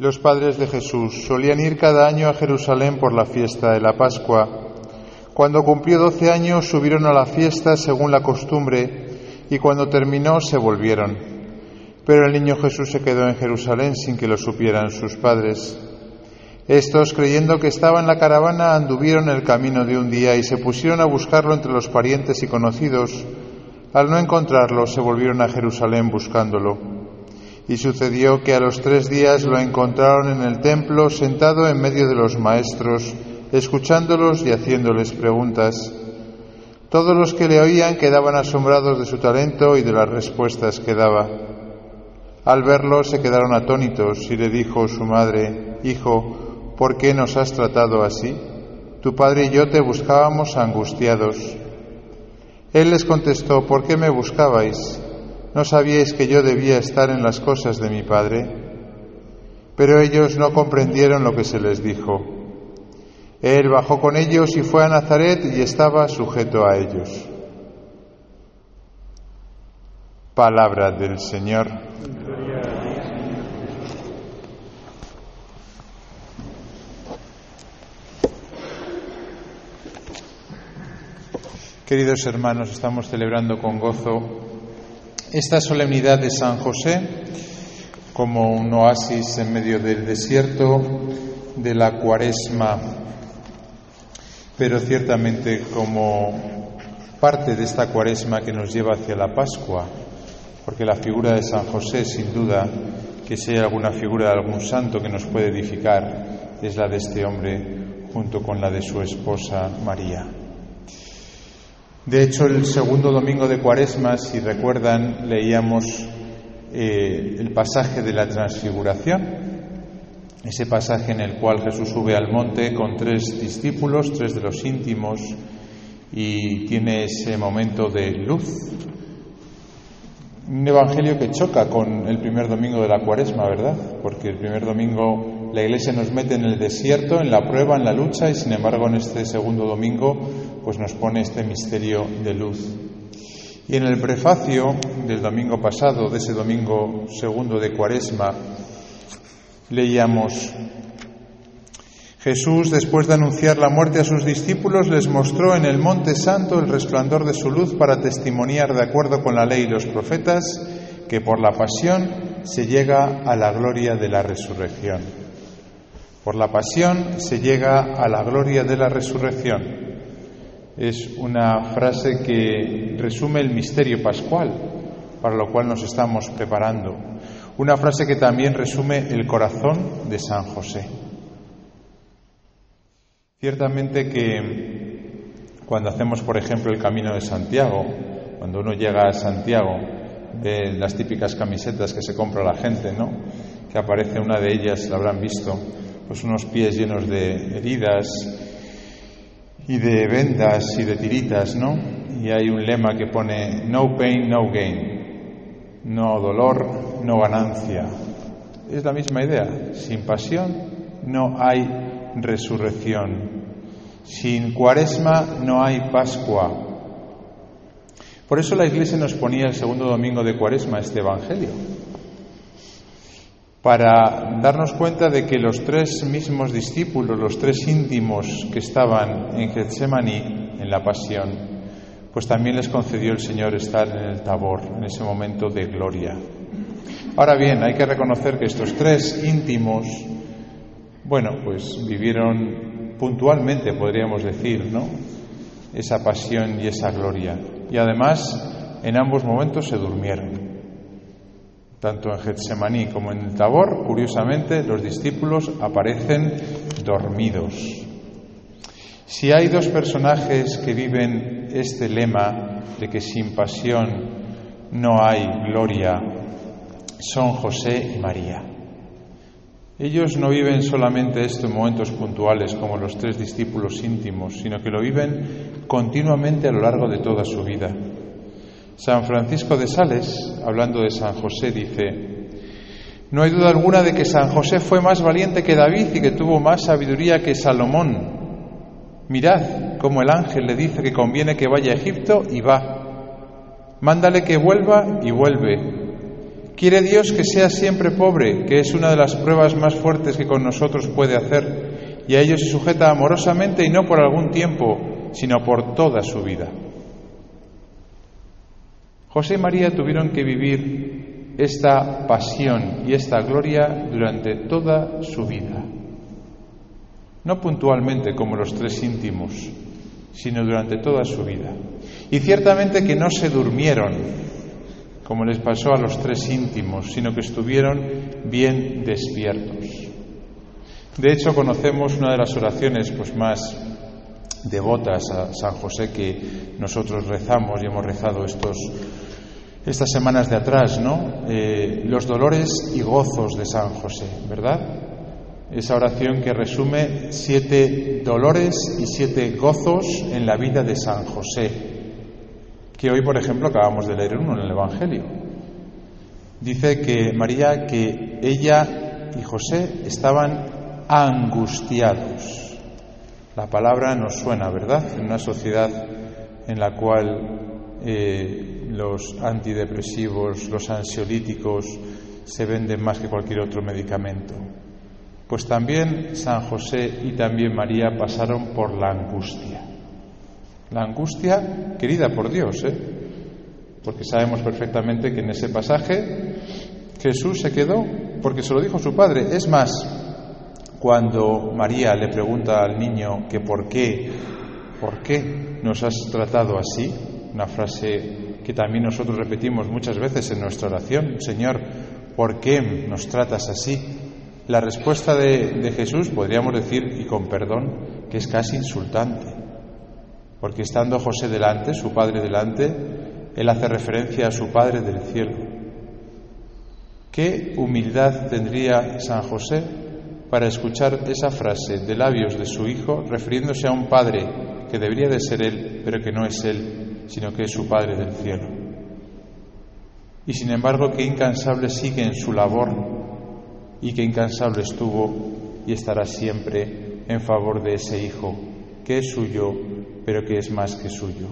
Los padres de Jesús solían ir cada año a Jerusalén por la fiesta de la Pascua. Cuando cumplió doce años subieron a la fiesta según la costumbre y cuando terminó se volvieron. Pero el niño Jesús se quedó en Jerusalén sin que lo supieran sus padres. Estos, creyendo que estaba en la caravana, anduvieron el camino de un día y se pusieron a buscarlo entre los parientes y conocidos. Al no encontrarlo, se volvieron a Jerusalén buscándolo. Y sucedió que a los tres días lo encontraron en el templo, sentado en medio de los maestros, escuchándolos y haciéndoles preguntas. Todos los que le oían quedaban asombrados de su talento y de las respuestas que daba. Al verlo se quedaron atónitos y le dijo su madre, Hijo, ¿por qué nos has tratado así? Tu padre y yo te buscábamos angustiados. Él les contestó, ¿por qué me buscabais? ¿No sabíais que yo debía estar en las cosas de mi padre? Pero ellos no comprendieron lo que se les dijo. Él bajó con ellos y fue a Nazaret y estaba sujeto a ellos. Palabra del Señor. Queridos hermanos, estamos celebrando con gozo esta solemnidad de San José como un oasis en medio del desierto de la cuaresma, pero ciertamente como parte de esta cuaresma que nos lleva hacia la Pascua, porque la figura de San José, sin duda, que si hay alguna figura de algún santo que nos puede edificar, es la de este hombre junto con la de su esposa María. De hecho, el segundo domingo de Cuaresma, si recuerdan, leíamos eh, el pasaje de la transfiguración, ese pasaje en el cual Jesús sube al monte con tres discípulos, tres de los íntimos, y tiene ese momento de luz. Un evangelio que choca con el primer domingo de la Cuaresma, ¿verdad? Porque el primer domingo la Iglesia nos mete en el desierto, en la prueba, en la lucha, y sin embargo en este segundo domingo pues nos pone este misterio de luz. Y en el prefacio del domingo pasado, de ese domingo segundo de Cuaresma, leíamos, Jesús, después de anunciar la muerte a sus discípulos, les mostró en el Monte Santo el resplandor de su luz para testimoniar, de acuerdo con la ley y los profetas, que por la pasión se llega a la gloria de la resurrección. Por la pasión se llega a la gloria de la resurrección es una frase que resume el misterio pascual para lo cual nos estamos preparando. Una frase que también resume el corazón de San José. Ciertamente que cuando hacemos, por ejemplo, el camino de Santiago, cuando uno llega a Santiago, ve las típicas camisetas que se compra la gente, ¿no? Que aparece una de ellas, la habrán visto, pues unos pies llenos de heridas, y de vendas y de tiritas, ¿no? Y hay un lema que pone no pain, no gain. No dolor, no ganancia. Es la misma idea. Sin pasión no hay resurrección. Sin cuaresma no hay Pascua. Por eso la Iglesia nos ponía el segundo domingo de cuaresma este Evangelio para darnos cuenta de que los tres mismos discípulos, los tres íntimos que estaban en Getsemaní, en la pasión, pues también les concedió el Señor estar en el tabor, en ese momento de gloria. Ahora bien, hay que reconocer que estos tres íntimos, bueno, pues vivieron puntualmente, podríamos decir, ¿no? Esa pasión y esa gloria. Y además, en ambos momentos se durmieron. Tanto en Getsemaní como en el Tabor, curiosamente, los discípulos aparecen dormidos. Si hay dos personajes que viven este lema de que sin pasión no hay gloria, son José y María. Ellos no viven solamente estos momentos puntuales como los tres discípulos íntimos, sino que lo viven continuamente a lo largo de toda su vida. San Francisco de Sales, hablando de San José, dice, no hay duda alguna de que San José fue más valiente que David y que tuvo más sabiduría que Salomón. Mirad cómo el ángel le dice que conviene que vaya a Egipto y va. Mándale que vuelva y vuelve. Quiere Dios que sea siempre pobre, que es una de las pruebas más fuertes que con nosotros puede hacer, y a ello se sujeta amorosamente y no por algún tiempo, sino por toda su vida. José y María tuvieron que vivir esta pasión y esta gloria durante toda su vida. No puntualmente como los tres íntimos, sino durante toda su vida. Y ciertamente que no se durmieron, como les pasó a los tres íntimos, sino que estuvieron bien despiertos. De hecho, conocemos una de las oraciones pues, más devotas a San José que nosotros rezamos y hemos rezado estos, estas semanas de atrás, ¿no? Eh, los dolores y gozos de San José, ¿verdad? Esa oración que resume siete dolores y siete gozos en la vida de San José, que hoy, por ejemplo, acabamos de leer uno en el Evangelio. Dice que María, que ella y José estaban angustiados. La palabra nos suena, ¿verdad? En una sociedad en la cual eh, los antidepresivos, los ansiolíticos se venden más que cualquier otro medicamento. Pues también San José y también María pasaron por la angustia. La angustia querida por Dios, ¿eh? porque sabemos perfectamente que en ese pasaje Jesús se quedó porque se lo dijo su padre. Es más, cuando María le pregunta al niño que por qué, por qué nos has tratado así, una frase que también nosotros repetimos muchas veces en nuestra oración, Señor, ¿por qué nos tratas así? La respuesta de, Jesús podríamos decir, y con perdón, que es casi insultante, porque estando José delante, su padre delante, él hace referencia a su Padre del cielo. ¿Qué humildad tendría San José para escuchar esa frase de labios de su hijo refiriéndose a un padre que debería de ser él, pero que no es él, sino que es su Padre del cielo. Y sin embargo, qué incansable sigue en su labor y qué incansable estuvo y estará siempre en favor de ese hijo, que es suyo, pero que es más que suyo.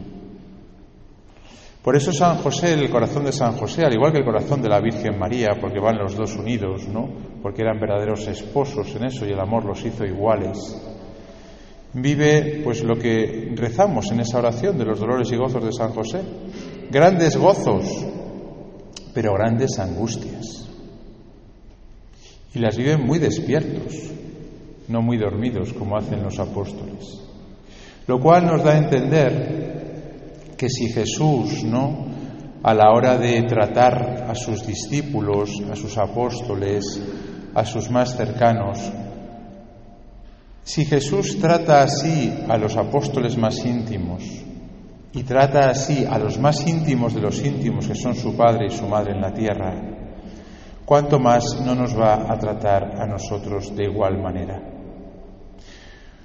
Por eso San José, el corazón de San José, al igual que el corazón de la Virgen María, porque van los dos unidos, ¿no? Porque eran verdaderos esposos en eso y el amor los hizo iguales. Vive pues lo que rezamos en esa oración de los dolores y gozos de San José. Grandes gozos, pero grandes angustias. Y las vive muy despiertos, no muy dormidos como hacen los apóstoles. Lo cual nos da a entender que si Jesús, ¿no? A la hora de tratar a sus discípulos, a sus apóstoles, a sus más cercanos, si Jesús trata así a los apóstoles más íntimos y trata así a los más íntimos de los íntimos que son su padre y su madre en la tierra, ¿cuánto más no nos va a tratar a nosotros de igual manera?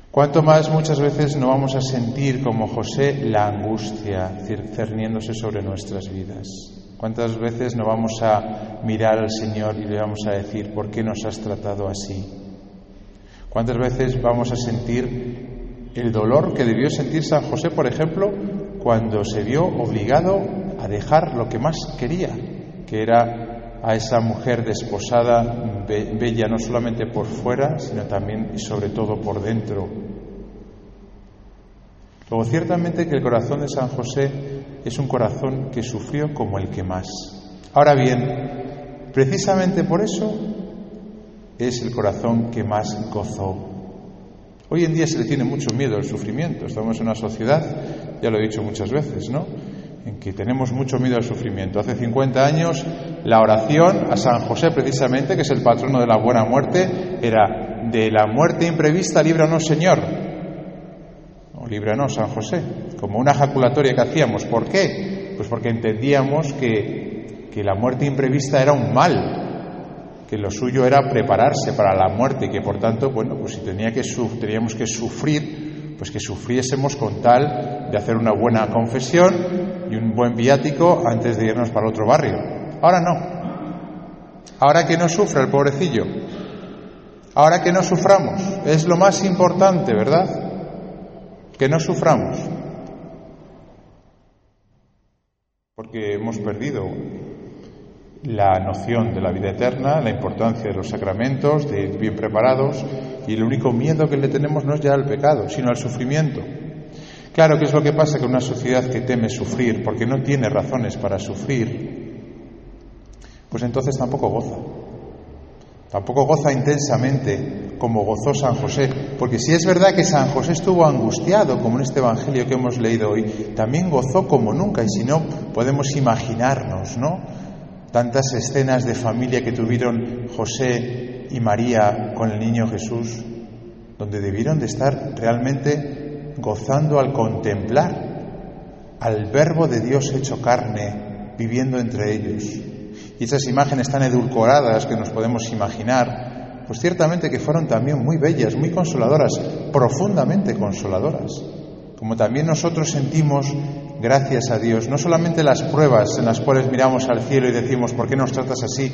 Cuanto más muchas veces no vamos a sentir como José la angustia cerniéndose sobre nuestras vidas. ¿Cuántas veces no vamos a mirar al Señor y le vamos a decir, ¿por qué nos has tratado así? ¿Cuántas veces vamos a sentir el dolor que debió sentir San José, por ejemplo, cuando se vio obligado a dejar lo que más quería, que era a esa mujer desposada, bella no solamente por fuera, sino también y sobre todo por dentro, Luego, ciertamente que el corazón de San José es un corazón que sufrió como el que más. Ahora bien, precisamente por eso es el corazón que más gozó. Hoy en día se le tiene mucho miedo al sufrimiento. Estamos en una sociedad, ya lo he dicho muchas veces, ¿no? En que tenemos mucho miedo al sufrimiento. Hace 50 años la oración a San José, precisamente, que es el patrono de la buena muerte, era de la muerte imprevista, líbranos Señor líbranos, San José, como una ejaculatoria que hacíamos. ¿Por qué? Pues porque entendíamos que, que la muerte imprevista era un mal, que lo suyo era prepararse para la muerte y que por tanto, bueno, pues si tenía que teníamos que sufrir, pues que sufriésemos con tal de hacer una buena confesión y un buen viático antes de irnos para otro barrio. Ahora no. Ahora que no sufra el pobrecillo. Ahora que no suframos. Es lo más importante, ¿verdad? que no suframos, porque hemos perdido la noción de la vida eterna, la importancia de los sacramentos, de ir bien preparados, y el único miedo que le tenemos no es ya al pecado, sino al sufrimiento. Claro, ¿qué es lo que pasa con una sociedad que teme sufrir porque no tiene razones para sufrir? Pues entonces tampoco goza. Tampoco goza intensamente como gozó San José, porque si es verdad que San José estuvo angustiado, como en este Evangelio que hemos leído hoy, también gozó como nunca, y si no, podemos imaginarnos, ¿no? Tantas escenas de familia que tuvieron José y María con el niño Jesús, donde debieron de estar realmente gozando al contemplar al Verbo de Dios hecho carne, viviendo entre ellos. Y esas imágenes tan edulcoradas que nos podemos imaginar, pues ciertamente que fueron también muy bellas, muy consoladoras, profundamente consoladoras. Como también nosotros sentimos, gracias a Dios, no solamente las pruebas en las cuales miramos al cielo y decimos, ¿por qué nos tratas así?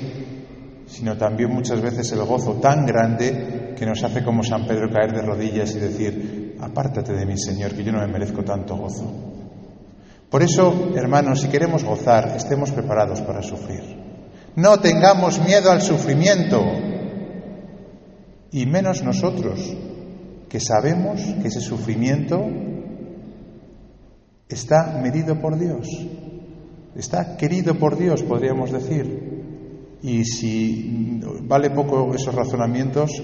sino también muchas veces el gozo tan grande que nos hace como San Pedro caer de rodillas y decir, apártate de mí, Señor, que yo no me merezco tanto gozo. Por eso, hermanos, si queremos gozar, estemos preparados para sufrir. No tengamos miedo al sufrimiento, y menos nosotros, que sabemos que ese sufrimiento está medido por Dios, está querido por Dios, podríamos decir. Y si vale poco esos razonamientos,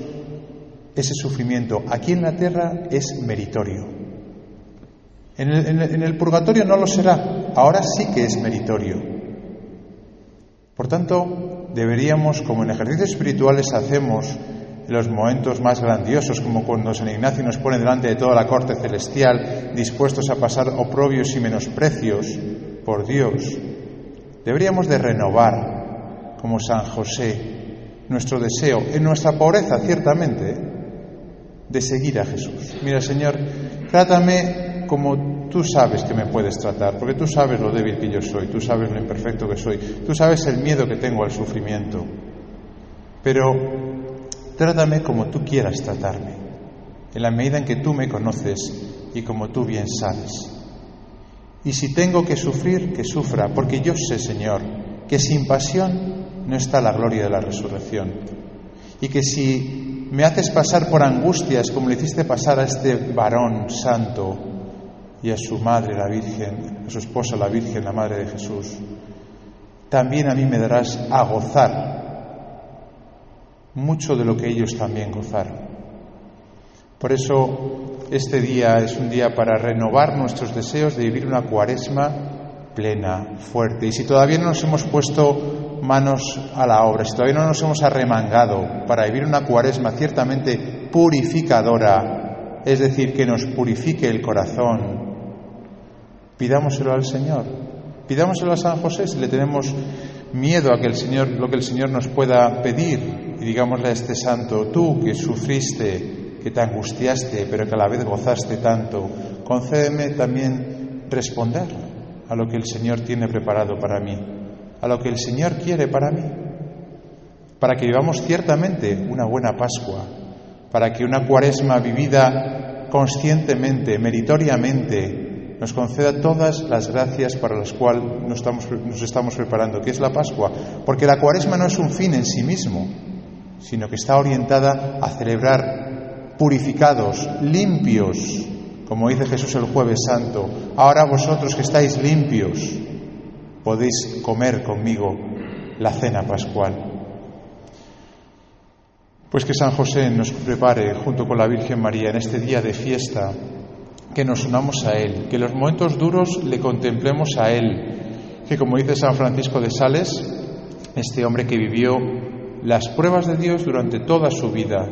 ese sufrimiento aquí en la tierra es meritorio. En el, en el, purgatorio no lo será, ahora sí que es meritorio. Por tanto, deberíamos, como en ejercicios espirituales hacemos en los momentos más grandiosos, como cuando San Ignacio nos pone delante de toda la corte celestial, dispuestos a pasar oprobios y menosprecios por Dios, deberíamos de renovar, como San José, nuestro deseo, en nuestra pobreza, ciertamente, de seguir a Jesús. Mira, Señor, trátame como tú sabes que me puedes tratar, porque tú sabes lo débil que yo soy, tú sabes lo imperfecto que soy, tú sabes el miedo que tengo al sufrimiento. Pero trátame como tú quieras tratarme, en la medida en que tú me conoces y como tú bien sabes. Y si tengo que sufrir, que sufra, porque yo sé, Señor, que sin pasión no está la gloria de la resurrección. Y que si me haces pasar por angustias como le hiciste pasar a este varón santo, y a su madre, la Virgen, a su esposa, la Virgen, la Madre de Jesús, también a mí me darás a gozar mucho de lo que ellos también gozaron. Por eso este día es un día para renovar nuestros deseos de vivir una cuaresma plena, fuerte. Y si todavía no nos hemos puesto manos a la obra, si todavía no nos hemos arremangado para vivir una cuaresma ciertamente purificadora, es decir, que nos purifique el corazón, Pidámoselo al Señor. Pidámoselo a San José si le tenemos miedo a que el Señor, lo que el Señor nos pueda pedir. Y digámosle a este santo, tú que sufriste, que te angustiaste, pero que a la vez gozaste tanto, concédeme también responder a lo que el Señor tiene preparado para mí, a lo que el Señor quiere para mí, para que vivamos ciertamente una buena Pascua, para que una cuaresma vivida conscientemente, meritoriamente, nos conceda todas las gracias para las cuales nos estamos, nos estamos preparando, que es la Pascua, porque la cuaresma no es un fin en sí mismo, sino que está orientada a celebrar purificados, limpios, como dice Jesús el jueves santo, ahora vosotros que estáis limpios, podéis comer conmigo la cena pascual. Pues que San José nos prepare junto con la Virgen María en este día de fiesta que nos unamos a Él, que los momentos duros le contemplemos a Él, que como dice San Francisco de Sales, este hombre que vivió las pruebas de Dios durante toda su vida,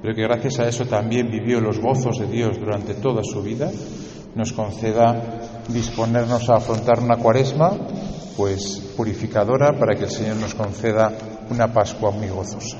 pero que gracias a eso también vivió los gozos de Dios durante toda su vida, nos conceda disponernos a afrontar una cuaresma, pues purificadora, para que el Señor nos conceda una Pascua muy gozosa.